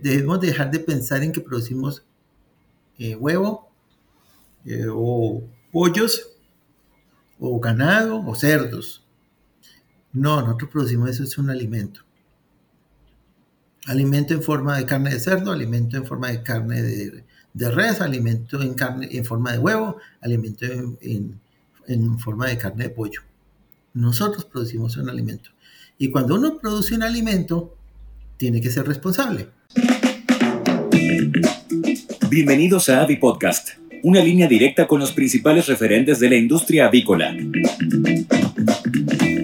Debemos dejar de pensar en que producimos eh, huevo eh, o pollos o ganado o cerdos. No, nosotros producimos eso, es un alimento. Alimento en forma de carne de cerdo, alimento en forma de carne de, res, alimento en, carne, en forma de huevo, alimento en, en forma de carne de pollo. Nosotros producimos un alimento. Y cuando uno produce un alimento, tiene que ser responsable. Bienvenidos a Avi Podcast, una línea directa con los principales referentes de la industria avícola.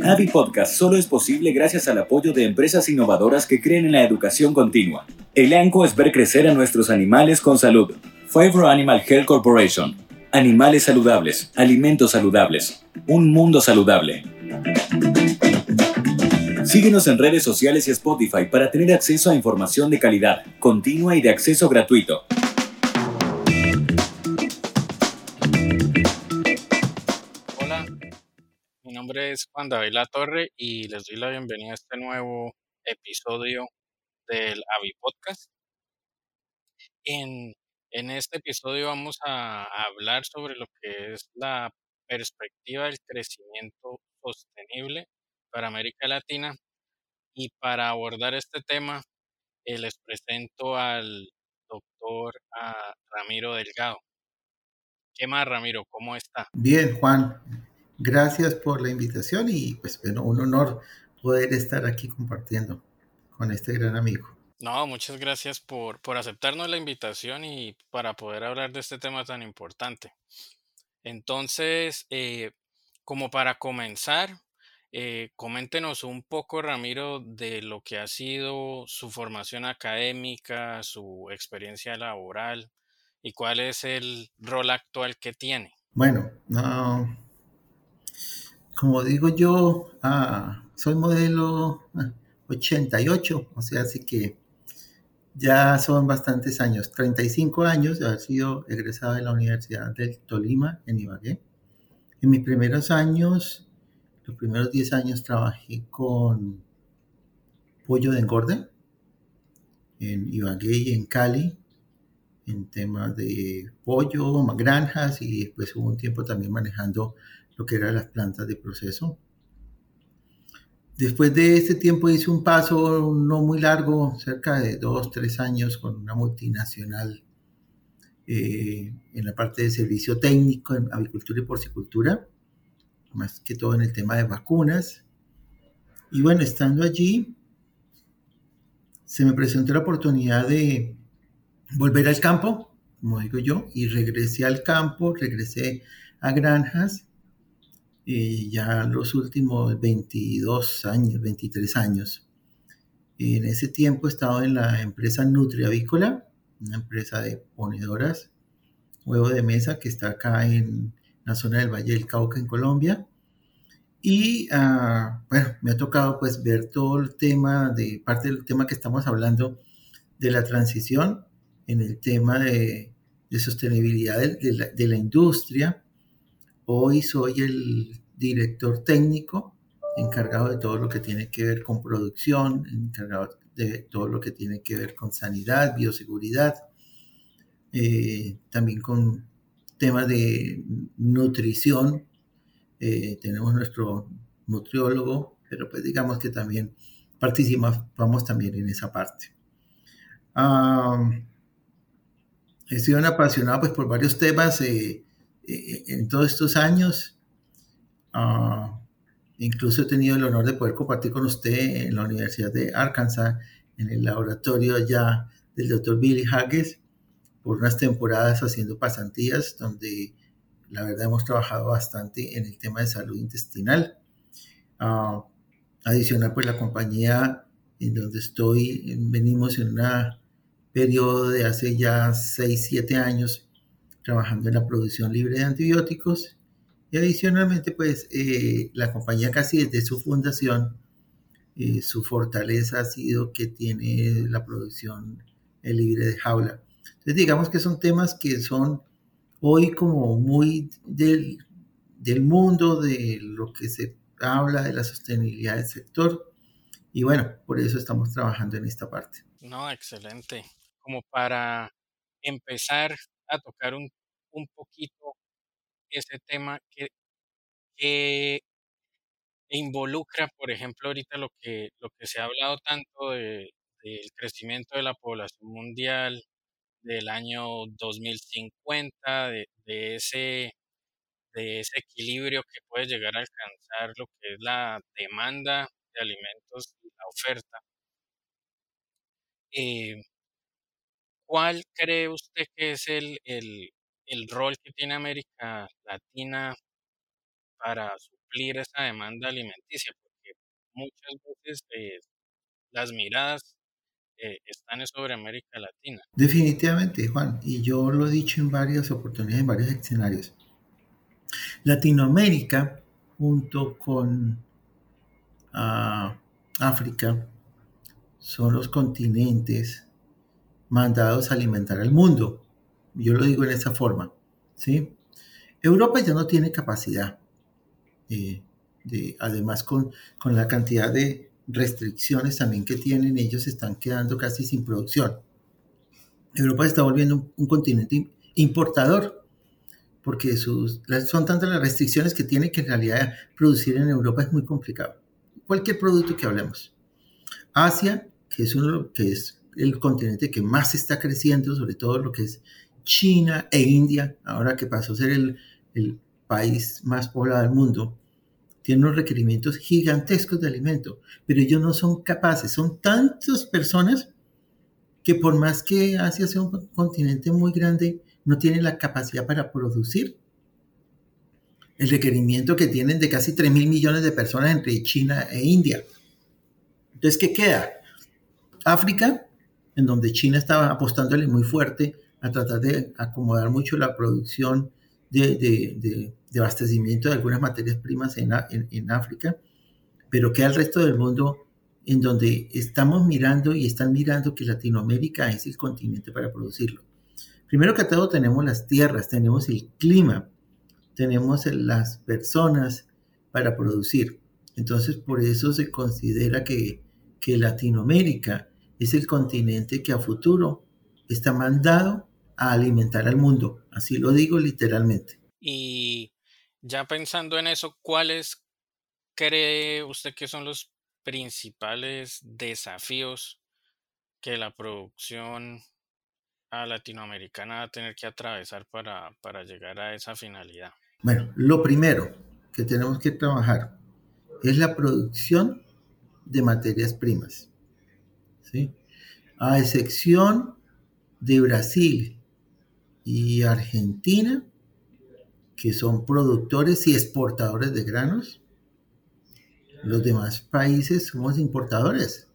Avi Podcast solo es posible gracias al apoyo de empresas innovadoras que creen en la educación continua. El ANCO es ver crecer a nuestros animales con salud. Favor Animal Health Corporation. Animales saludables, alimentos saludables, un mundo saludable. Síguenos en redes sociales y Spotify para tener acceso a información de calidad, continua y de acceso gratuito. Hola, mi nombre es Juan David La Torre y les doy la bienvenida a este nuevo episodio del Avi Podcast. En, en este episodio vamos a hablar sobre lo que es la perspectiva del crecimiento sostenible para América Latina. Y para abordar este tema, eh, les presento al doctor Ramiro Delgado. ¿Qué más, Ramiro? ¿Cómo está? Bien, Juan. Gracias por la invitación y pues bueno, un honor poder estar aquí compartiendo con este gran amigo. No, muchas gracias por, por aceptarnos la invitación y para poder hablar de este tema tan importante. Entonces, eh, como para comenzar, eh, coméntenos un poco, Ramiro, de lo que ha sido su formación académica, su experiencia laboral y cuál es el rol actual que tiene. Bueno, como digo yo, ah, soy modelo 88, ah, o sea, así que ya son bastantes años, 35 años de haber sido egresado de la Universidad del Tolima en Ibagué. En mis primeros años los primeros 10 años trabajé con pollo de engorde en Ibagué y en Cali, en temas de pollo, granjas y después hubo un tiempo también manejando lo que eran las plantas de proceso. Después de este tiempo hice un paso no muy largo, cerca de dos, tres años, con una multinacional eh, en la parte de servicio técnico en avicultura y porcicultura más que todo en el tema de vacunas. Y bueno, estando allí, se me presentó la oportunidad de volver al campo, como digo yo, y regresé al campo, regresé a granjas, y ya los últimos 22 años, 23 años. en ese tiempo he estado en la empresa Nutriavícola, una empresa de ponedoras, huevo de mesa que está acá en la zona del Valle del Cauca en Colombia. Y ah, bueno, me ha tocado pues ver todo el tema, de parte del tema que estamos hablando de la transición en el tema de, sostenibilidad de, la, industria. Hoy soy el director técnico encargado de todo lo que tiene que ver con producción, encargado de todo lo que tiene que ver con sanidad, bioseguridad, eh, también con temas de nutrición. Eh, tenemos nuestro nutriólogo, pero pues digamos que también participamos también en esa parte. he sido un apasionado pues por varios temas eh, eh, en todos estos años. Ah, incluso he tenido el honor de poder compartir con usted en la Universidad de Arkansas, en el laboratorio allá del doctor Billy Haggis, por unas temporadas haciendo pasantías donde la verdad hemos trabajado bastante en el tema de salud intestinal. Uh, adicional, pues la compañía en donde estoy, venimos en un periodo de hace ya 6, 7 años trabajando en la producción libre de antibióticos. Y adicionalmente, pues eh, la compañía casi desde su fundación, eh, su fortaleza ha sido que tiene la producción libre de jaula. Entonces, digamos que son temas que son hoy como muy del, del mundo, de lo que se habla de la sostenibilidad del sector. Y bueno, por eso estamos trabajando en esta parte. No, excelente. Como para empezar a tocar un, un poquito ese tema que, que involucra, por ejemplo, ahorita lo que, lo que se ha hablado tanto de, del crecimiento de la población mundial del año 2050, de, de, ese, de ese equilibrio que puede llegar a alcanzar lo que es la demanda de alimentos y la oferta. Eh, ¿Cuál cree usted que es el, el, el rol que tiene América Latina para suplir esa demanda alimenticia? Porque muchas veces eh, las miradas eh, están sobre América Latina. Definitivamente, Juan, y yo lo he dicho en varias oportunidades, en varios escenarios. Latinoamérica, junto con uh, África, son los continentes mandados a alimentar al mundo. Yo lo digo en esa forma. ¿sí? Europa ya no tiene capacidad. Eh, de, además, con, con la cantidad de restricciones también que tienen, ellos están quedando casi sin producción. Europa está volviendo un, un continente importador, porque sus, son tantas las restricciones que tiene que en realidad producir en Europa es muy complicado. Cualquier producto que hablemos. Asia, que es, uno, que es el continente que más está creciendo, sobre todo lo que es China e India, ahora que pasó a ser el, el país más poblado del mundo, tienen unos requerimientos gigantescos de alimento, pero ellos no son capaces, son tantas personas que por más que Asia sea un continente muy grande, no tienen la capacidad para producir el requerimiento que tienen de casi 3 mil millones de personas entre China e India. Entonces, ¿qué queda? África, en donde China estaba apostándole muy fuerte a tratar de acomodar mucho la producción de, abastecimiento de algunas materias primas en, en, África, pero queda el resto del mundo en donde estamos mirando y están mirando que Latinoamérica es el continente para producirlo. Primero que todo tenemos las tierras, tenemos el clima, tenemos las personas para producir. Entonces por eso se considera que, que Latinoamérica es el continente que a futuro está mandado a alimentar al mundo. Así lo digo literalmente. Y ya pensando en eso, ¿cuáles cree usted que son los principales desafíos que la producción latinoamericana va a tener que atravesar para, para llegar a esa finalidad? Bueno, lo primero que tenemos que trabajar es la producción de materias primas. ¿sí? A excepción de Brasil y Argentina, que son productores y exportadores de granos, los demás países somos importadores.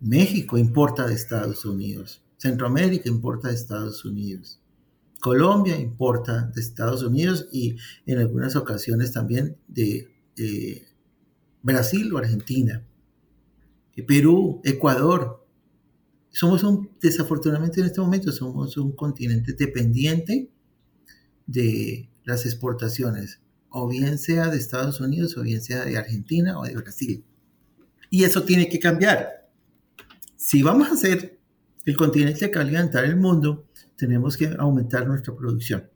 México importa de Estados Unidos, Centroamérica importa de Estados Unidos, Colombia importa de Estados Unidos y en algunas ocasiones también de eh, Brasil o Argentina. Perú, Ecuador. Somos un, desafortunadamente en este momento, somos un continente dependiente de las exportaciones, o bien sea de Estados Unidos, o bien sea de Argentina o de Brasil. Y eso tiene que cambiar. Si vamos a ser el continente que alimentar el mundo, tenemos que aumentar nuestra producción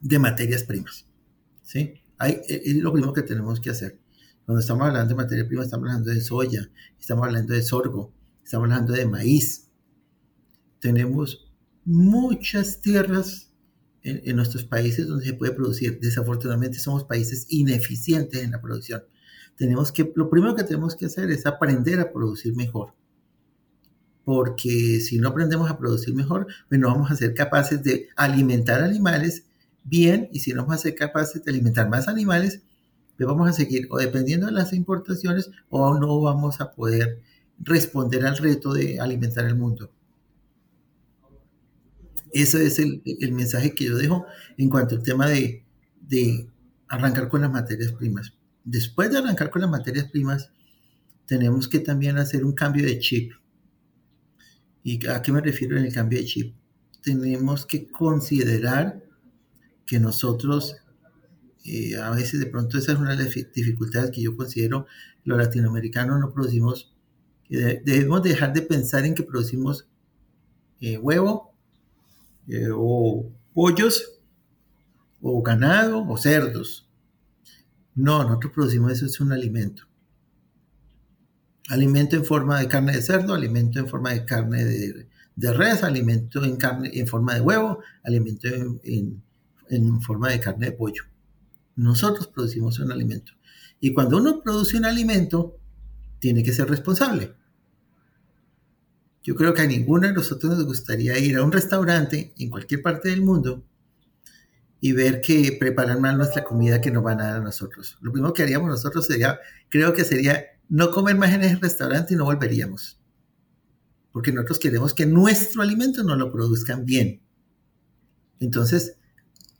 de materias primas. ¿sí? Hay, es lo primero que tenemos que hacer. Cuando estamos hablando de materia prima, estamos hablando de soya, estamos hablando de sorgo, estamos hablando de maíz. Tenemos muchas tierras en, en, nuestros países donde se puede producir. Desafortunadamente somos países ineficientes en la producción. Tenemos que, lo primero que tenemos que hacer es aprender a producir mejor. Porque si no aprendemos a producir mejor, pues no vamos a ser capaces de alimentar animales bien y si no vamos a ser capaces de alimentar más animales, vamos a seguir o dependiendo de las importaciones o no vamos a poder responder al reto de alimentar el mundo. Ese es el, el mensaje que yo dejo en cuanto al tema de, de arrancar con las materias primas. Después de arrancar con las materias primas, tenemos que también hacer un cambio de chip. ¿Y a qué me refiero en el cambio de chip? Tenemos que considerar que nosotros eh, a veces de pronto esa es una de las dificultades que yo considero los latinoamericanos no producimos, debemos dejar de pensar en que producimos eh, huevo eh, o pollos o ganado o cerdos. No, nosotros producimos eso, es un alimento. Alimento en forma de carne de cerdo, alimento en forma de carne de, res, alimento en, carne, en forma de huevo, alimento en, en forma de carne de pollo. Nosotros producimos un alimento. Y cuando uno produce un alimento, tiene que ser responsable. Yo creo que a ninguno de nosotros nos gustaría ir a un restaurante en cualquier parte del mundo y ver que preparan mal nuestra comida que nos van a dar a nosotros. Lo primero que haríamos nosotros sería, creo que sería no comer más en ese restaurante y no volveríamos. Porque nosotros queremos que nuestro alimento nos lo produzcan bien. Entonces,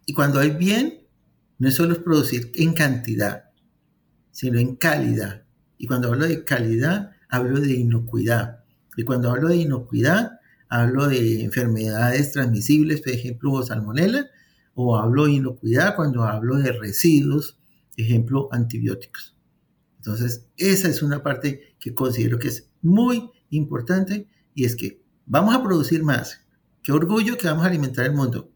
y cuando hay bien, no es solo producir en cantidad, sino en calidad. Y cuando hablo de calidad, hablo de inocuidad. Y cuando hablo de inocuidad, hablo de enfermedades transmisibles, por ejemplo, salmonella, o hablo de inocuidad cuando hablo de residuos, ejemplo, antibióticos. Entonces, esa es una parte que considero que es muy importante y es que vamos a producir más. Qué orgullo que vamos a alimentar el mundo,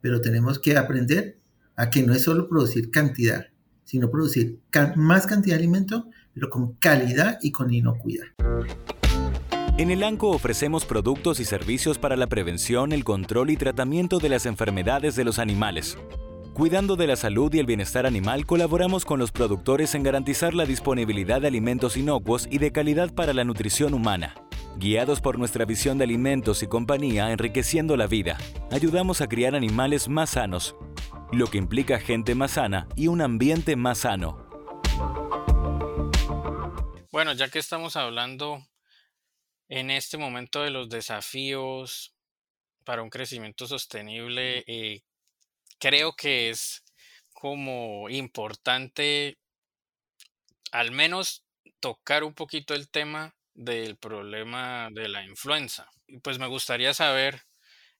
pero tenemos que aprender a que no es solo producir cantidad, sino producir más cantidad de alimento, pero con calidad y con inocuidad. En el ANCO ofrecemos productos y servicios para la prevención, el control y tratamiento de las enfermedades de los animales. Cuidando de la salud y el bienestar animal, colaboramos con los productores en garantizar la disponibilidad de alimentos inocuos y de calidad para la nutrición humana. Guiados por nuestra visión de alimentos y compañía enriqueciendo la vida, ayudamos a criar animales más sanos, lo que implica gente más sana y un ambiente más sano. Bueno, ya que estamos hablando en este momento de los desafíos para un crecimiento sostenible, eh, creo que es como importante al menos tocar un poquito el tema del problema de la influenza. Pues me gustaría saber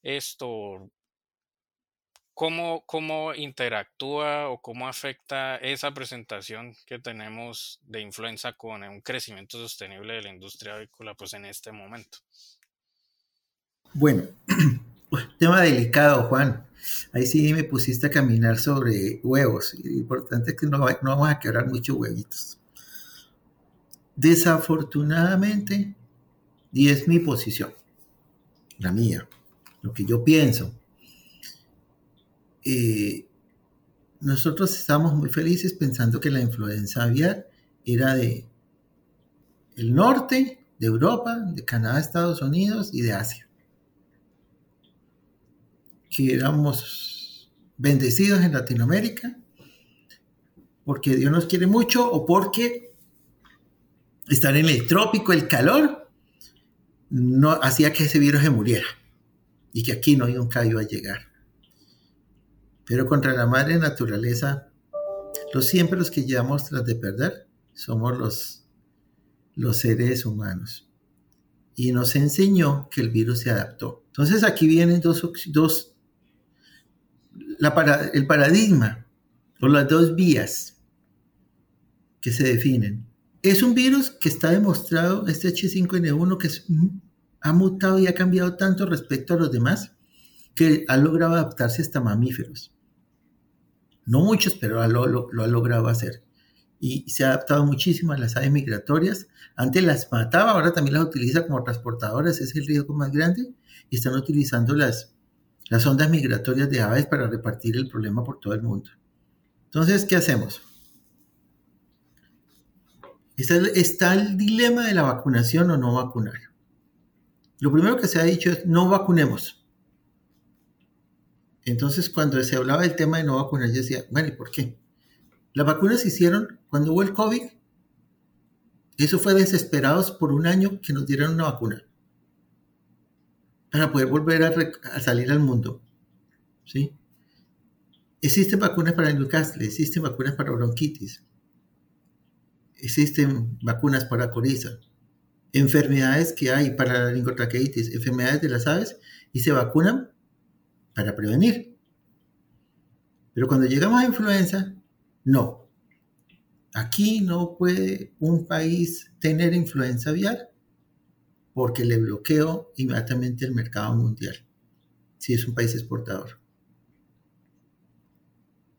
esto, ¿Cómo, ¿Cómo interactúa o cómo afecta esa presentación que tenemos de influenza con un crecimiento sostenible de la industria avícola pues en este momento? Bueno, tema delicado, Juan. Ahí sí me pusiste a caminar sobre huevos. Lo importante es que no, no vamos a quebrar muchos huevitos. Desafortunadamente, y es mi posición, la mía, lo que yo pienso, eh, nosotros estábamos muy felices pensando que la influenza aviar era de el norte, de Europa, de Canadá, Estados Unidos y de Asia. Que éramos bendecidos en Latinoamérica porque Dios nos quiere mucho o porque estar en el trópico, el calor, no hacía que ese virus se muriera y que aquí no nunca iba a llegar. Pero contra la madre naturaleza, los siempre los que llevamos tras de perder somos los, los seres humanos. Y nos enseñó que el virus se adaptó. Entonces aquí vienen dos, dos el paradigma o las dos vías que se definen. Es un virus que está demostrado, este H5N1, que ha mutado y ha cambiado tanto respecto a los demás, que ha logrado adaptarse hasta mamíferos. No muchos, pero lo, lo, ha logrado hacer. Y se ha adaptado muchísimo a las aves migratorias. Antes las mataba, ahora también las utiliza como transportadoras, es el riesgo más grande. Y están utilizando las, las ondas migratorias de aves para repartir el problema por todo el mundo. Entonces, ¿qué hacemos? Está, está el dilema de la vacunación o no vacunar. Lo primero que se ha dicho es no vacunemos. Entonces, cuando se hablaba del tema de no vacunar, yo decía, bueno, ¿y por qué? Las vacunas se hicieron cuando hubo el COVID. Eso fue desesperados por un año que nos dieran una vacuna para poder volver a, salir al mundo. ¿Sí? Existen vacunas para Newcastle, existen vacunas para bronquitis, existen vacunas para coriza, enfermedades que hay para la lingotraqueitis, enfermedades de las aves, y se vacunan para prevenir. Pero cuando llegamos a influenza, No. Aquí no puede un país tener influencia aviar porque le bloqueo inmediatamente el mercado mundial, si es un país exportador.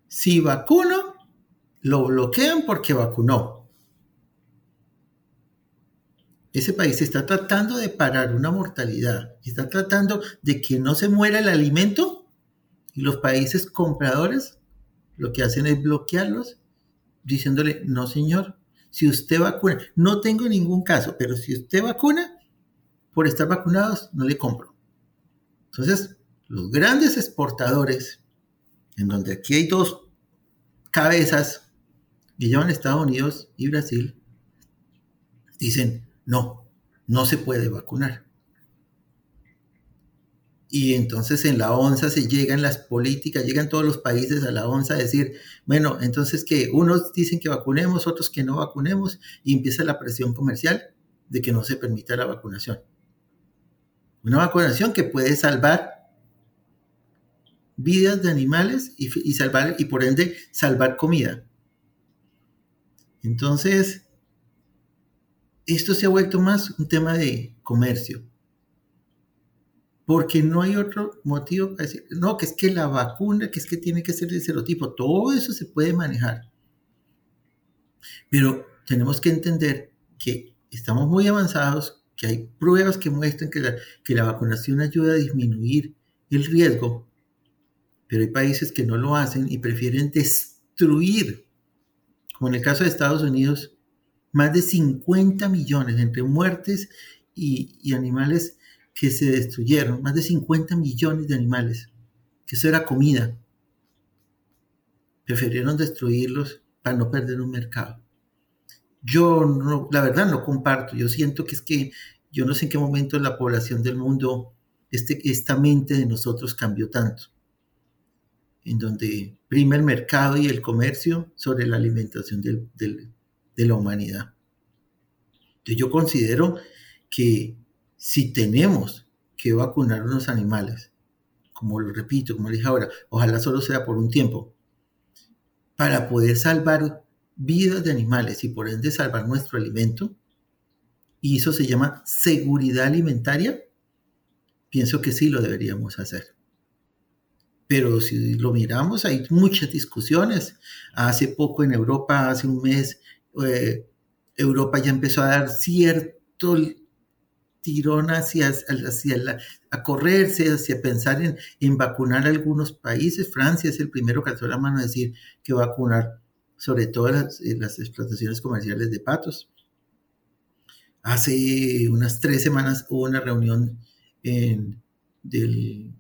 Si vacuno, lo bloquean porque vacunó. Ese país está tratando de parar una mortalidad, está tratando de que no se muera el alimento y los países compradores lo que hacen es bloquearlos diciéndole, no señor, si usted vacuna, no tengo ningún caso, pero si usted vacuna, por estar vacunados, no le compro. Entonces, los grandes exportadores, en donde aquí hay dos cabezas que llevan Estados Unidos y Brasil, dicen, no, no se puede vacunar. Y entonces en la ONSA se llegan las políticas, llegan todos los países a la ONSA a decir, bueno, entonces que unos dicen que vacunemos, otros que no vacunemos, y empieza la presión comercial de que no se permita la vacunación. Una vacunación que puede salvar vidas de animales y, salvar, y por ende salvar comida. Entonces, esto se ha vuelto más un tema de comercio. Porque no hay otro motivo para decir, no, que es que la vacuna, que es que tiene que ser el serotipo, todo eso se puede manejar. Pero tenemos que entender que estamos muy avanzados, que hay pruebas que muestran que la, que la vacunación ayuda a disminuir el riesgo, pero hay países que no lo hacen y prefieren destruir, como en el caso de Estados Unidos, más de 50 millones entre muertes y, animales que se destruyeron, más de 50 millones de animales, que eso era comida. Prefirieron destruirlos para no perder un mercado. Yo no, la verdad no comparto, yo siento que es que yo no sé en qué momento la población del mundo, este, esta mente de nosotros cambió tanto, en donde prima el mercado y el comercio sobre la alimentación de la humanidad. Entonces yo considero que si tenemos que vacunar a los animales, como lo repito, como dije ahora, ojalá solo sea por un tiempo, para poder salvar vidas de animales y por ende salvar nuestro alimento, y eso se llama seguridad alimentaria, pienso que sí lo deberíamos hacer. Pero si lo miramos, hay muchas discusiones. Hace poco en Europa, hace un mes, eh, Europa ya empezó a dar cierto tirón hacia, hacia a correrse, hacia pensar en, vacunar a algunos países. Francia es el primero que alzó la mano a decir que vacunar sobre todo las, eh, las explotaciones comerciales de patos. Hace unas tres semanas hubo una reunión en, del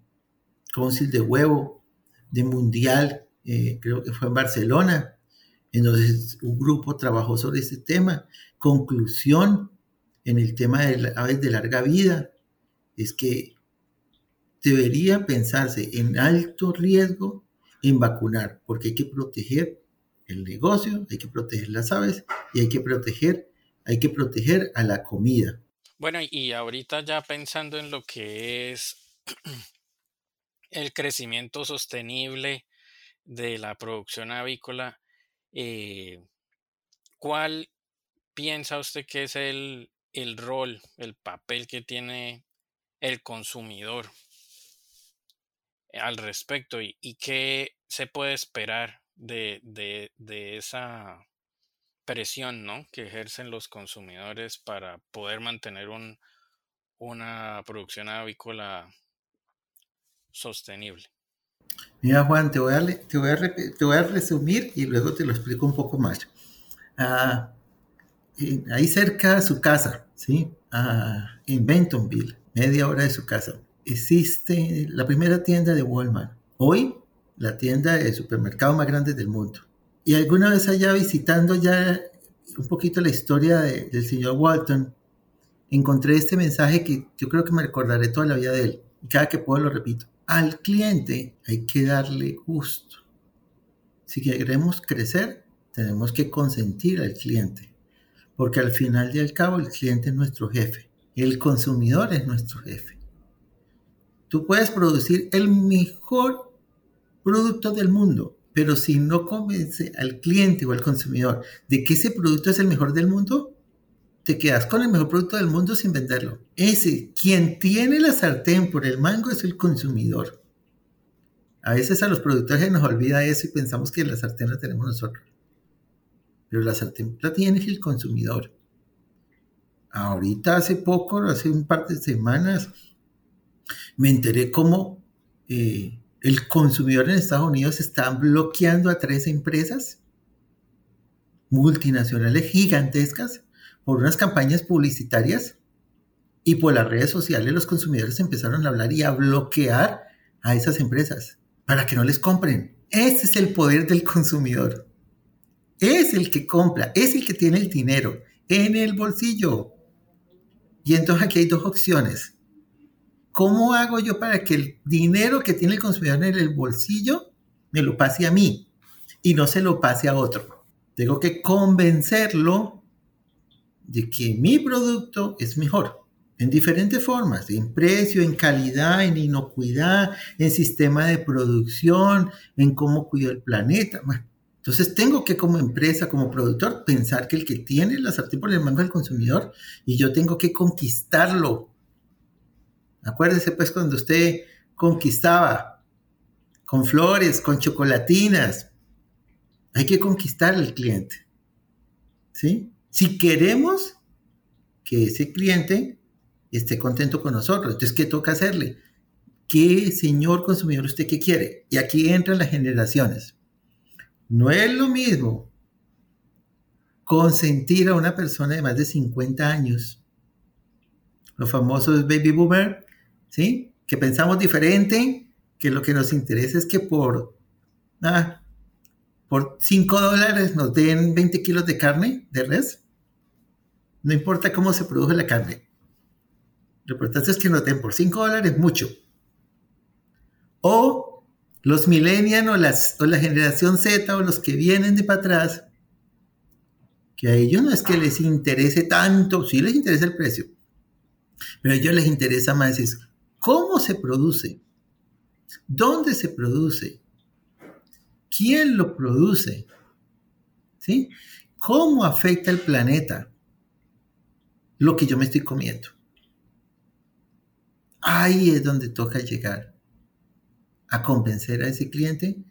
Council de Huevo, de Mundial, eh, creo que fue en Barcelona, entonces un grupo trabajó sobre ese tema. Conclusión en el tema de aves de larga vida es que debería pensarse en alto riesgo en vacunar, porque hay que proteger el negocio, hay que proteger las aves y hay que proteger, hay que proteger a la comida. Bueno, y ahorita ya pensando en lo que es el crecimiento sostenible de la producción avícola, eh, ¿cuál piensa usted que es el, el rol, el papel que tiene el consumidor al respecto y, y qué se puede esperar de, esa presión ¿no? que ejercen los consumidores para poder mantener un, una producción avícola sostenible. Mira Juan, te voy, a, te, voy a, te voy a resumir y luego te lo explico un poco más. Ah, ahí cerca de su casa, ¿sí? Ah, en Bentonville, media hora de su casa, existe la primera tienda de Walmart. Hoy la tienda de supermercado más grande del mundo. Y alguna vez allá visitando ya un poquito la historia del señor Walton, encontré este mensaje que yo creo que me recordaré toda la vida de él. Y cada que puedo lo repito. Al cliente hay que darle gusto. Si queremos crecer, tenemos que consentir al cliente. Porque al final y al cabo el cliente es nuestro jefe. El consumidor es nuestro jefe. Tú puedes producir el mejor producto del mundo. Pero si no convence al cliente o al consumidor de que ese producto es el mejor del mundo, te quedas con el mejor producto del mundo sin venderlo. Ese, quien tiene la sartén por el mango es el consumidor. A veces a los productores nos olvida eso y pensamos que la sartén la tenemos nosotros. Pero la sartén la tiene el consumidor. Ahorita hace poco, hace un par de semanas, me enteré cómo eh, el consumidor en Estados Unidos está bloqueando a tres empresas multinacionales gigantescas por unas campañas publicitarias y por las redes sociales los consumidores empezaron a hablar y a bloquear a esas empresas para que no les compren. Ese es el poder del consumidor. Es el que compra, es el que tiene el dinero en el bolsillo. Y entonces aquí hay dos opciones. ¿Cómo hago yo para que el dinero que tiene el consumidor en el bolsillo me lo pase a mí y no se lo pase a otro? Tengo que convencerlo de que mi producto es mejor en diferentes formas, en precio, en calidad, en inocuidad, en sistema de producción, en cómo cuido el planeta. entonces tengo que como empresa, como productor, pensar que el que tiene la sartén por el mango es el consumidor y yo tengo que conquistarlo. Acuérdese pues cuando usted conquistaba con flores, con chocolatinas, hay que conquistar al cliente. ¿Sí? Si queremos que ese cliente esté contento con nosotros. Entonces, ¿qué toca hacerle? ¿Qué señor consumidor usted qué quiere? Y aquí entran las generaciones. No es lo mismo consentir a una persona de más de 50 años, los famosos baby boomer, ¿sí? Que pensamos diferente, que lo que nos interesa es que por, ah, por 5 dólares nos den 20 kilos de carne de res. No importa cómo se produce la carne. Lo importante es que nos por 5 dólares mucho. O los millennials o, o la generación Z o los que vienen de para atrás, que a ellos no es que les interese tanto, sí les interesa el precio, pero a ellos les interesa más es cómo se produce, dónde se produce, quién lo produce, ¿sí? ¿Cómo afecta el planeta lo que yo me estoy comiendo? Ahí es donde toca llegar a convencer a ese cliente.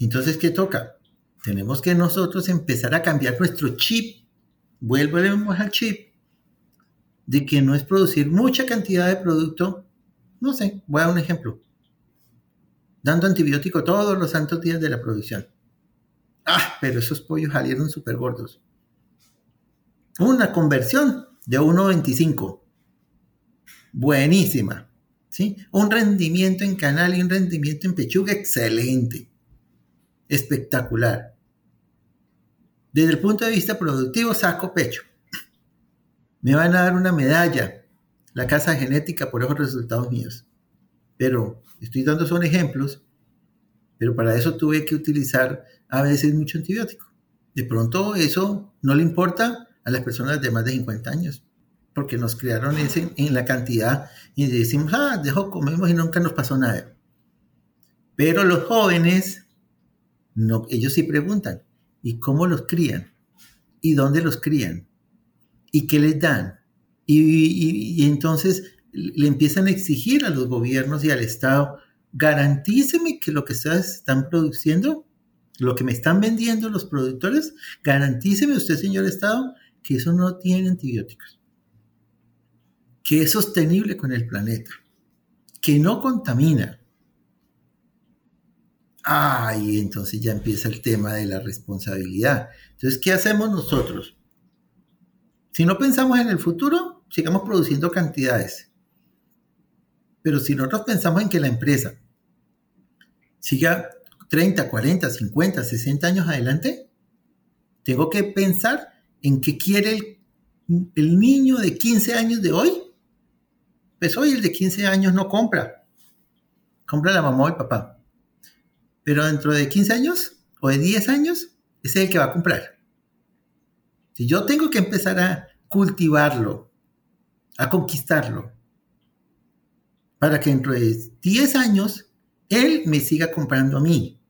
Entonces, ¿qué toca? Tenemos que nosotros empezar a cambiar nuestro chip. Vuelvemos al chip de que no es producir mucha cantidad de producto. No sé, voy a un ejemplo. Dando antibiótico todos los santos días de la producción. Ah, pero esos pollos salieron súper gordos. Una conversión de 1.25. Buenísima. Un rendimiento en canal y un rendimiento en pechuga excelente, espectacular. Desde el punto de vista productivo, saco pecho. Me van a dar una medalla, la casa genética, por esos resultados míos. Pero estoy dando son ejemplos, pero para eso tuve que utilizar a veces mucho antibiótico. De pronto eso no le importa a las personas de más de 50 años porque nos criaron ese, en la cantidad y decimos, ah, dejo, comemos y nunca nos pasó nada. Pero los jóvenes, no, ellos sí preguntan, ¿y cómo los crían? ¿Y dónde los crían? ¿Y qué les dan? Y, y entonces le empiezan a exigir a los gobiernos y al Estado, garantíceme que lo que ustedes están produciendo, lo que me están vendiendo los productores, garantíceme usted, señor Estado, que eso no tiene antibióticos que es sostenible con el planeta, que no contamina. Ay, entonces ya empieza el tema de la responsabilidad. Entonces, ¿qué hacemos nosotros? Si no pensamos en el futuro, sigamos produciendo cantidades. Pero si nosotros pensamos en que la empresa siga 30, 40, 50, 60 años adelante, tengo que pensar en qué quiere el, niño de 15 años de hoy pues hoy el de 15 años no compra. Compra la mamá o el papá. Pero dentro de 15 años o de 10 años, es el que va a comprar. Si yo tengo que empezar a cultivarlo, a conquistarlo, para que dentro de 10 años él me siga comprando a mí.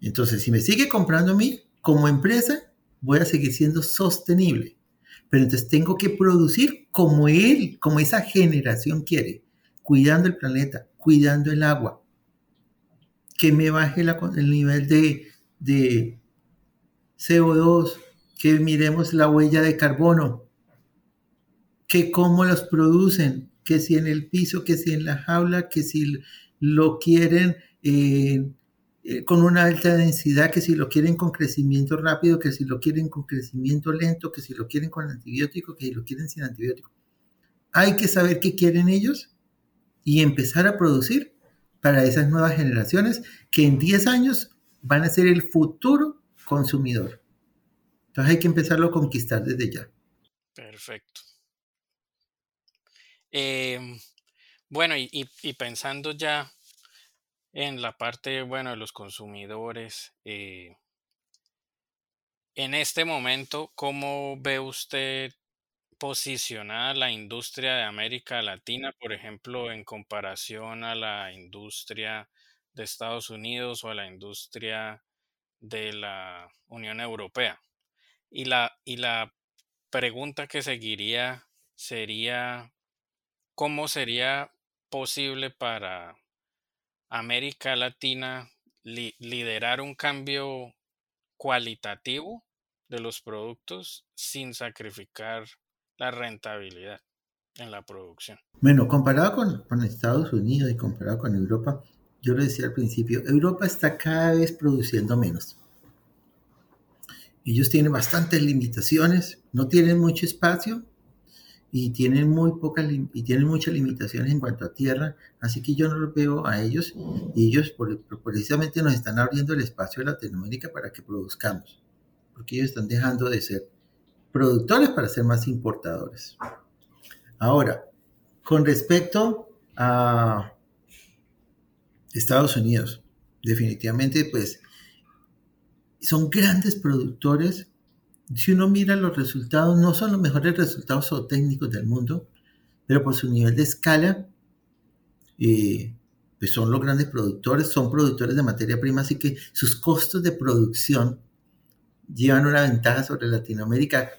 Entonces, si me sigue comprando a mí, como empresa, voy a seguir siendo sostenible. Pero entonces tengo que producir como él, como esa generación quiere, cuidando el planeta, cuidando el agua, que me baje el nivel de, de CO2, que miremos la huella de carbono, que cómo los producen, que si en el piso, que si en la jaula, que si lo quieren eh, eh, con una alta densidad, que si lo quieren con crecimiento rápido, que si lo quieren con crecimiento lento, que si lo quieren con antibiótico, que si lo quieren sin antibiótico. Hay que saber qué quieren ellos y empezar a producir para esas nuevas generaciones que en 10 años van a ser el futuro consumidor. Entonces hay que empezarlo a conquistar desde ya. Perfecto. Em, bueno, y, pensando ya en la parte, bueno, de los consumidores, eh, en este momento, ¿cómo ve usted posicionada la industria de América Latina, por ejemplo, en comparación a la industria de Estados Unidos o a la industria de la Unión Europea? Y la, y la pregunta que seguiría sería, ¿cómo sería posible para América Latina liderar un cambio cualitativo de los productos sin sacrificar la rentabilidad en la producción? Bueno, comparado con, con Estados Unidos y comparado con Europa, yo lo decía al principio, Europa está cada vez produciendo menos. Ellos tienen bastantes limitaciones, no tienen mucho espacio y tienen muy pocas y tienen muchas limitaciones en cuanto a tierra, así que yo no los veo a ellos y ellos precisamente nos están abriendo el espacio de Latinoamérica para que produzcamos, porque ellos están dejando de ser productores para ser más importadores. Ahora, con respecto a Estados Unidos, definitivamente pues son grandes productores. Si uno mira los resultados, no son los mejores resultados técnicos del mundo, pero por su nivel de escala, eh, pues son los grandes productores, son productores de materia prima, así que sus costos de producción llevan una ventaja sobre Latinoamérica,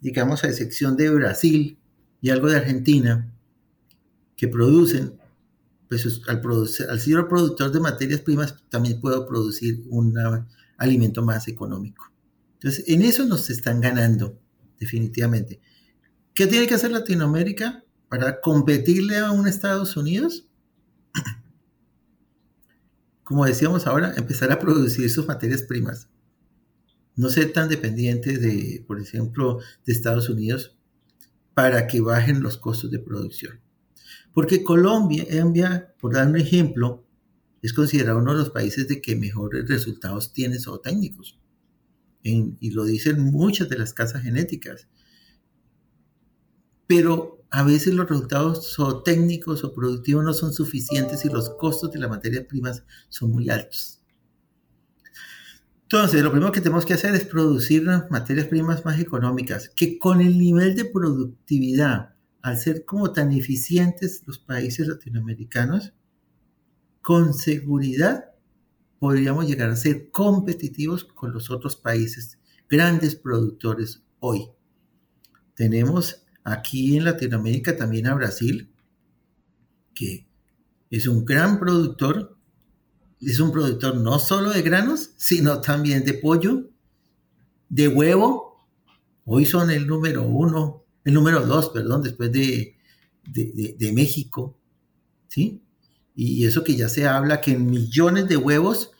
digamos a excepción de Brasil y algo de Argentina, que producen, pues al, al ser productor de materias primas también puedo producir una alimento más económico. Entonces, en eso nos están ganando, definitivamente. ¿Qué tiene que hacer Latinoamérica para competirle a un Estados Unidos? Como decíamos ahora, empezar a producir sus materias primas. No ser tan dependiente de, por ejemplo, de Estados Unidos para que bajen los costos de producción. Porque Colombia, envía, por dar un ejemplo, es considerado uno de los países de que mejores resultados tiene zootécnicos. y lo dicen muchas de las casas genéticas. Pero a veces los resultados zootécnicos o productivos no son suficientes y los costos de las materias primas son muy altos. Entonces, lo primero que tenemos que hacer es producir materias primas más económicas, que con el nivel de productividad, al ser como tan eficientes los países latinoamericanos, con seguridad podríamos llegar a ser competitivos con los otros países, grandes productores hoy. Tenemos aquí en Latinoamérica también a Brasil, que es un gran productor, es un productor no solo de granos, sino también de pollo, de huevo. Hoy son el número uno, el número dos, perdón, después de, de, de México, ¿sí? Y eso que ya se habla que en millones de huevos,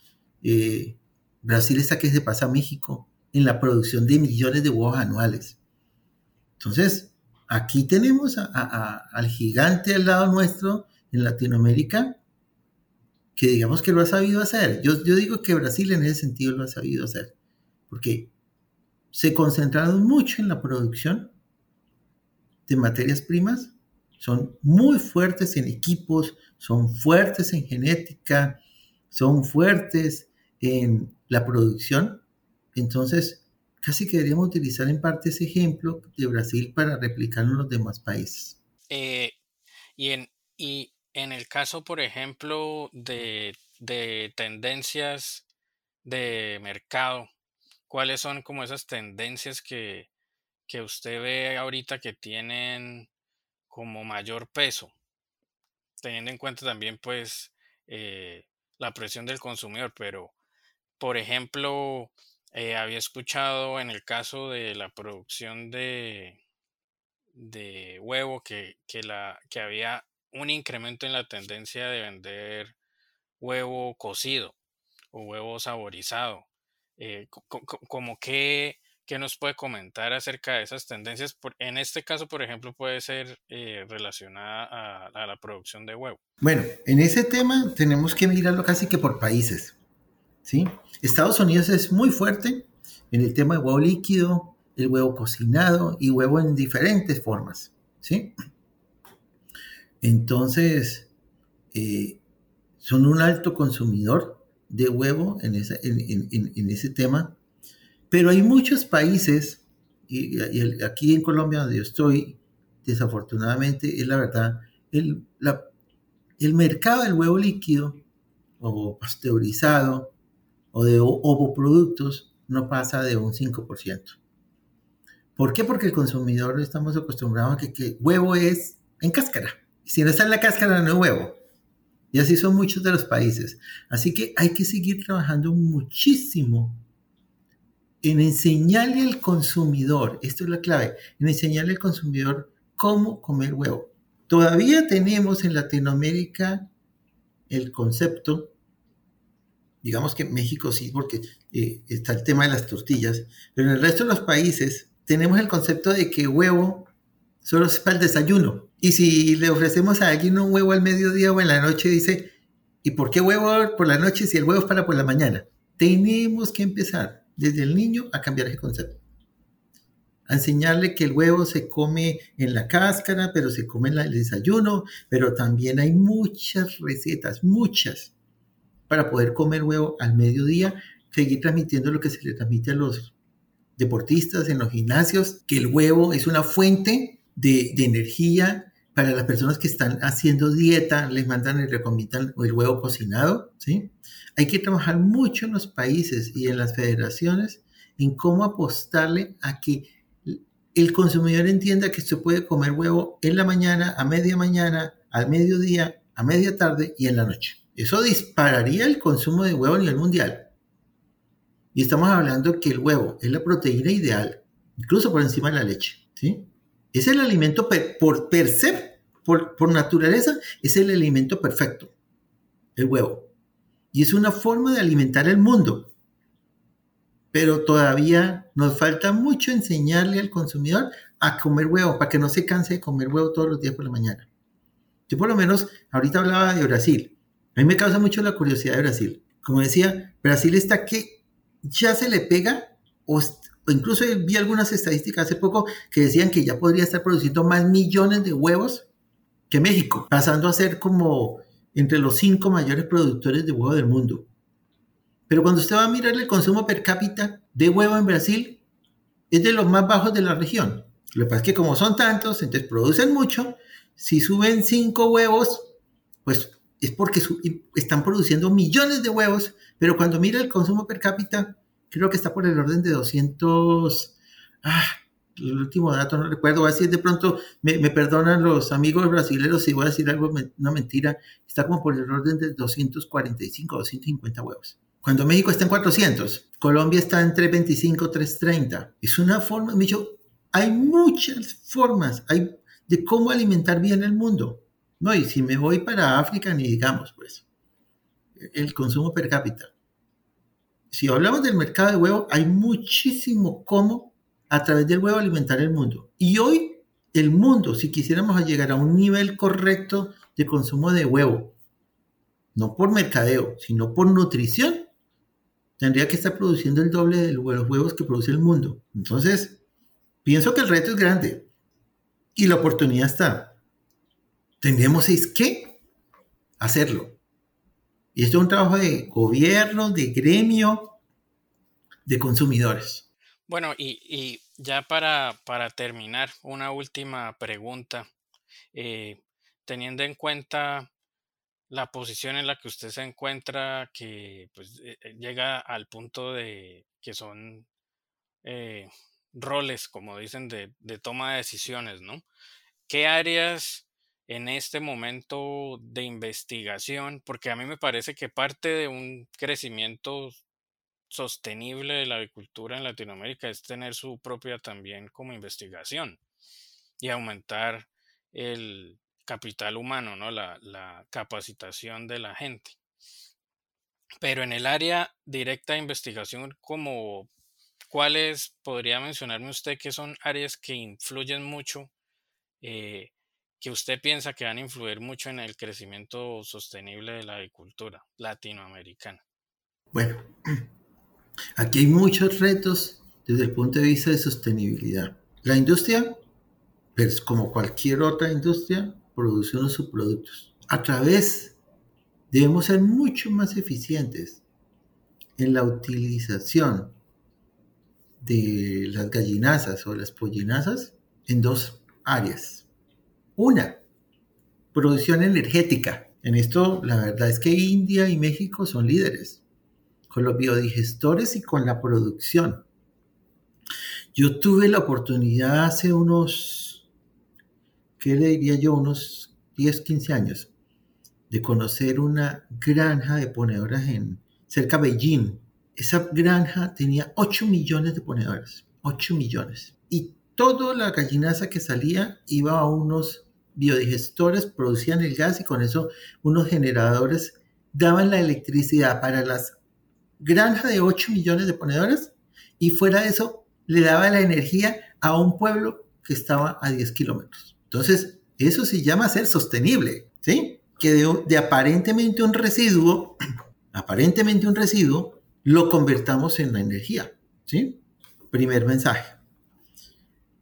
eh, Brasil está que se pasa a México en la producción de millones de huevos anuales. Entonces, aquí tenemos al gigante al lado nuestro en Latinoamérica, que digamos que lo ha sabido hacer. Yo, yo digo que Brasil en ese sentido lo ha sabido hacer, porque se concentraron mucho en la producción de materias primas son muy fuertes en equipos, son fuertes en genética, son fuertes en la producción. Entonces, casi que utilizar en parte ese ejemplo de Brasil para replicarlo en los demás países. Eh, y, en, y en el caso, por ejemplo, de, de tendencias de mercado, ¿cuáles son como esas tendencias que, que usted ve ahorita que tienen como mayor peso? Teniendo en cuenta también pues eh, la presión del consumidor, pero por ejemplo, eh, había escuchado en el caso de la producción de, de huevo que, la, que había un incremento en la tendencia de vender huevo cocido o huevo saborizado. Eh, como que, nos puede comentar acerca de esas tendencias? en este caso, por ejemplo, puede ser eh, relacionada a, la producción de huevo. Bueno, en ese tema tenemos que mirarlo casi que por países. ¿sí? Estados Unidos es muy fuerte en el tema de huevo líquido, el huevo cocinado y huevo en diferentes formas, ¿sí? Entonces, eh, son un alto consumidor de huevo en, ese tema, pero hay muchos países, y, aquí en Colombia donde yo estoy, desafortunadamente, es la verdad, el, el mercado del huevo líquido o pasteurizado o de ovoproductos no pasa de un 5%. ¿Por qué? Porque el consumidor estamos acostumbrados a que, que huevo es en cáscara. Si no está en la cáscara, no es huevo. Y así son muchos de los países. Así que hay que seguir trabajando muchísimo en enseñarle al consumidor, esto es la clave, en enseñarle al consumidor cómo comer huevo. Todavía tenemos en Latinoamérica el concepto digamos que México sí, porque eh, está el tema de las tortillas, pero en el resto de los países tenemos el concepto de que huevo solo es para el desayuno. Y si le ofrecemos a alguien un huevo al mediodía o en la noche, dice, ¿y por qué huevo por la noche si el huevo es para por la mañana? Tenemos que empezar desde el niño a cambiar ese concepto. A enseñarle que el huevo se come en la cáscara, pero se come en el desayuno, pero también hay muchas recetas, muchas, para poder comer huevo al mediodía, seguir transmitiendo lo que se le transmite a los deportistas en los gimnasios, que el huevo es una fuente de, energía para las personas que están haciendo dieta, les mandan y recomiendan el huevo cocinado, ¿sí? Hay que trabajar mucho en los países y en las federaciones en cómo apostarle a que el consumidor entienda que se puede comer huevo en la mañana, a media mañana, al mediodía, a media tarde y en la noche. Eso dispararía el consumo de huevo a nivel mundial. Y estamos hablando que el huevo es la proteína ideal, incluso por encima de la leche. ¿sí? Es el alimento por per por, por naturaleza, es el alimento perfecto, el huevo. Y es una forma de alimentar el mundo. Pero todavía nos falta mucho enseñarle al consumidor a comer huevo, para que no se canse de comer huevo todos los días por la mañana. Yo por lo menos, ahorita hablaba de Brasil. A mí me causa mucho la curiosidad de Brasil. Como decía, Brasil está que ya se le pega, o, incluso vi algunas estadísticas hace poco que decían que ya podría estar produciendo más millones de huevos que México, pasando a ser como entre los cinco mayores productores de huevo del mundo. Pero cuando usted va a mirar el consumo per cápita de huevo en Brasil, es de los más bajos de la región. Lo que pasa es que como son tantos, entonces producen mucho. Si suben cinco huevos, pues es porque están produciendo millones de huevos, pero cuando mira el consumo per cápita, creo que está por el orden de 200, ah, el último dato no recuerdo, así de pronto me, perdonan los amigos brasileños si voy a decir algo, una mentira, está como por el orden de 245, 250 huevos. Cuando México está en 400, Colombia está entre 325, 330. Es una forma, me dicho, hay muchas formas hay de cómo alimentar bien el mundo. No, y si me voy para África, ni digamos, pues, el consumo per cápita. Si hablamos del mercado de huevo, hay muchísimo cómo a través del huevo alimentar el mundo. Y hoy el mundo, si quisiéramos llegar a un nivel correcto de consumo de huevo, no por mercadeo, sino por nutrición, tendría que estar produciendo el doble de los huevos que produce el mundo. Entonces, pienso que el reto es grande y la oportunidad está tendríamos es que hacerlo. Y esto es un trabajo de gobierno, de gremio, de consumidores. Bueno, y, ya para, para, terminar, una última pregunta. Eh, teniendo en cuenta la posición en la que usted se encuentra, que pues, eh, eh, llega al punto de que son eh, roles, como dicen, de, de, toma de decisiones, ¿no? ¿Qué áreas en este momento de investigación? Porque a mí me parece que parte de un crecimiento sostenible de la agricultura en Latinoamérica es tener su propia también como investigación y aumentar el capital humano, ¿no? La, la capacitación de la gente. Pero en el área directa de investigación, como ¿cuáles podría mencionarme usted que son áreas que influyen mucho, eh, que usted piensa que van a influir mucho en el crecimiento sostenible de la agricultura latinoamericana? Bueno, aquí hay muchos retos desde el punto de vista de sostenibilidad. La industria, pues como cualquier otra industria, produce unos subproductos. A través, debemos ser mucho más eficientes en la utilización de las gallinazas o las pollinazas en dos áreas. Una, producción energética. En esto, la verdad es que India y México son líderes con los biodigestores y con la producción. Yo tuve la oportunidad hace unos, ¿qué le diría yo? Unos 10, 15 años de conocer una granja de ponedoras en cerca de Beijing, esa granja tenía 8 millones de ponedores, 8 millones. Y toda la gallinaza que salía iba a unos biodigestores, producían el gas y con eso unos generadores daban la electricidad para las granjas de 8 millones de ponedores y fuera de eso le daba la energía a un pueblo que estaba a 10 kilómetros. Entonces, eso se llama ser sostenible, ¿sí? Que de, de aparentemente un residuo, aparentemente un residuo, lo convertamos en la energía. ¿sí? Primer mensaje.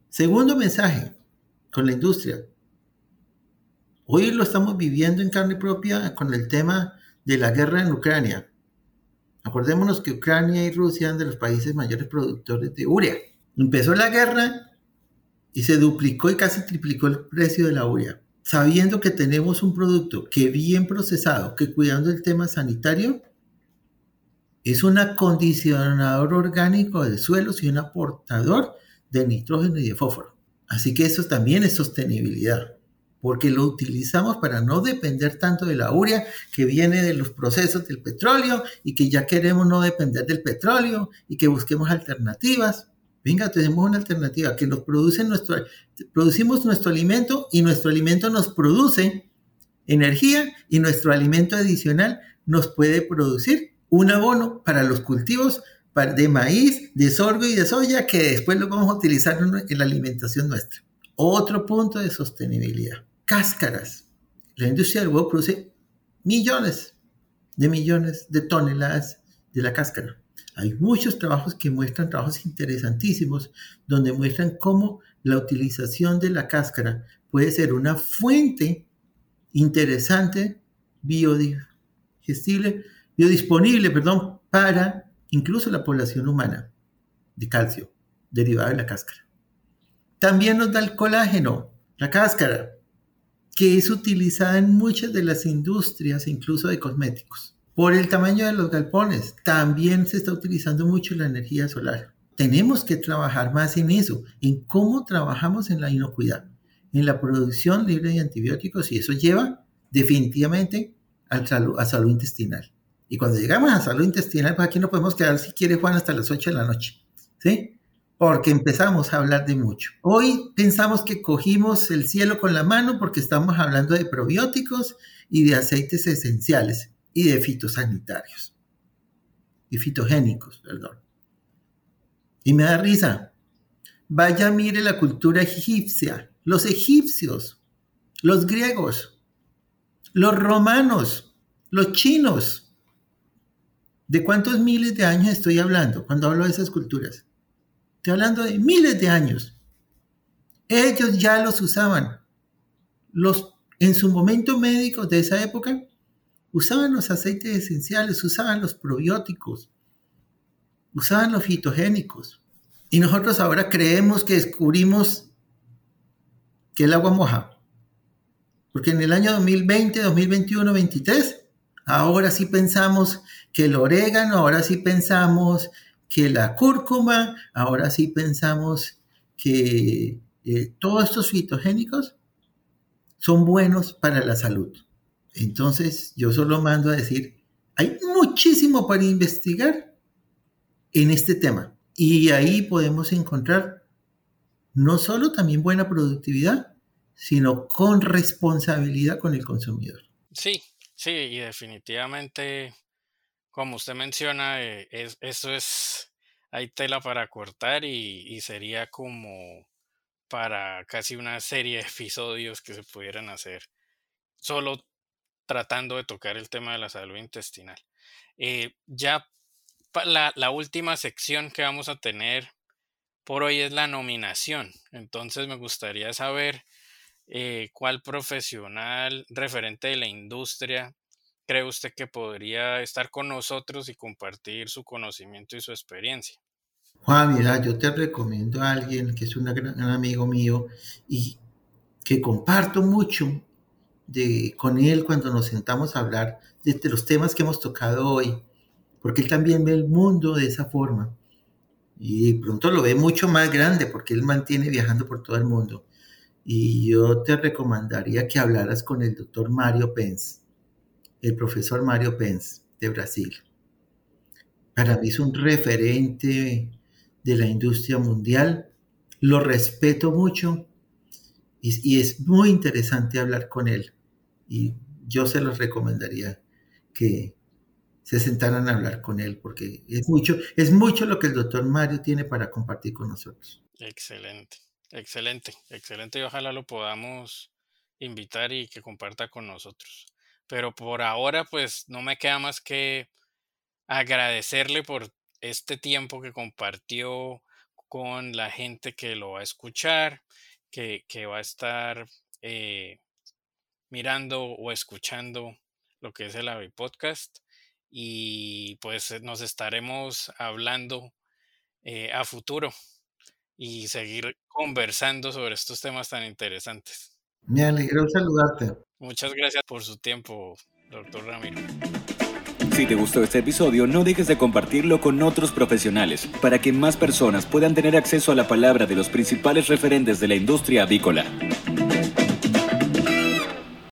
Segundo mensaje con la industria. Hoy lo estamos viviendo en carne propia con el tema de la guerra en Ucrania. Acordémonos que Ucrania y Rusia eran de los países mayores productores de urea. Empezó la guerra y se duplicó y casi triplicó el precio de la urea. Sabiendo que tenemos un producto que bien procesado, que cuidando el tema sanitario, es un acondicionador orgánico de suelos y un aportador de nitrógeno y de fósforo. Así que eso también es sostenibilidad, porque lo utilizamos para no depender tanto de la urea que viene de los procesos del petróleo y que ya queremos no depender del petróleo y que busquemos alternativas. Venga, tenemos una alternativa que nos produce nuestro, producimos nuestro alimento y nuestro alimento nos produce energía y nuestro alimento adicional nos puede producir un abono para los cultivos de maíz, de sorgo y de soya que después lo vamos a utilizar en la alimentación nuestra. Otro punto de sostenibilidad. Cáscaras. La industria del huevo produce millones de millones de toneladas de la cáscara. Hay muchos trabajos que muestran trabajos interesantísimos donde muestran cómo la utilización de la cáscara puede ser una fuente interesante, biodigestible, biodisponible, perdón, para incluso la población humana de calcio derivado de la cáscara. También nos da el colágeno, la cáscara, que es utilizada en muchas de las industrias, incluso de cosméticos. Por el tamaño de los galpones, también se está utilizando mucho la energía solar. Tenemos que trabajar más en eso, en cómo trabajamos en la inocuidad, en la producción libre de antibióticos, y eso lleva definitivamente a salud intestinal. Y cuando llegamos a salud intestinal, pues aquí no podemos quedar, si quiere Juan, hasta las 8 de la noche. ¿Sí? Porque empezamos a hablar de mucho. Hoy pensamos que cogimos el cielo con la mano porque estamos hablando de probióticos y de aceites esenciales y de fitosanitarios. Y fitogénicos, perdón. Y me da risa. Vaya, mire la cultura egipcia. Los egipcios, los griegos, los romanos, los chinos, ¿De cuántos miles de años estoy hablando cuando hablo de esas culturas? Estoy hablando de miles de años. Ellos ya los usaban. Los, en su momento médico de esa época, usaban los aceites esenciales, usaban los probióticos, usaban los fitogénicos. Y nosotros ahora creemos que descubrimos que el agua moja. Porque en el año 2020, 2021, 2023, ahora sí pensamos que el orégano, ahora sí pensamos que la cúrcuma, ahora sí pensamos que eh, todos estos fitogénicos son buenos para la salud. Entonces, yo solo mando a decir, hay muchísimo para investigar en este tema. Y ahí podemos encontrar no solo también buena productividad, sino con responsabilidad con el consumidor. Sí, sí, y definitivamente, como usted menciona, eh, eso es, hay tela para cortar y, sería como para casi una serie de episodios que se pudieran hacer solo tratando de tocar el tema de la salud intestinal. Eh, ya la, última sección que vamos a tener por hoy es la nominación. Entonces me gustaría saber eh, cuál profesional referente de la industria cree usted que podría estar con nosotros y compartir su conocimiento y su experiencia. Juan, mira, yo te recomiendo a alguien que es un gran amigo mío y que comparto mucho de, con él cuando nos sentamos a hablar de los temas que hemos tocado hoy, porque él también ve el mundo de esa forma y pronto lo ve mucho más grande porque él mantiene viajando por todo el mundo. Y yo te recomendaría que hablaras con el doctor Mario Pence, el profesor Mario Pence de Brasil. Para mí es un referente de la industria mundial, lo respeto mucho y, y es muy interesante hablar con él. Y yo se los recomendaría que, se sentaran a hablar con él, porque es mucho, es mucho lo que el doctor Mario tiene para compartir con nosotros. Excelente, excelente, excelente y ojalá lo podamos invitar y que comparta con nosotros. Pero por ahora, pues no me queda más que agradecerle por este tiempo que compartió con la gente que lo va a escuchar, que, va a estar eh, mirando o escuchando lo que es el AVI Podcast y pues eh, nos estaremos hablando eh, a futuro y seguir conversando sobre estos temas tan interesantes. Me alegro saludarte. Muchas gracias por su tiempo, doctor Ramiro. Si te gustó este episodio, no dejes de compartirlo con otros profesionales para que más personas puedan tener acceso a la palabra de los principales referentes de la industria avícola.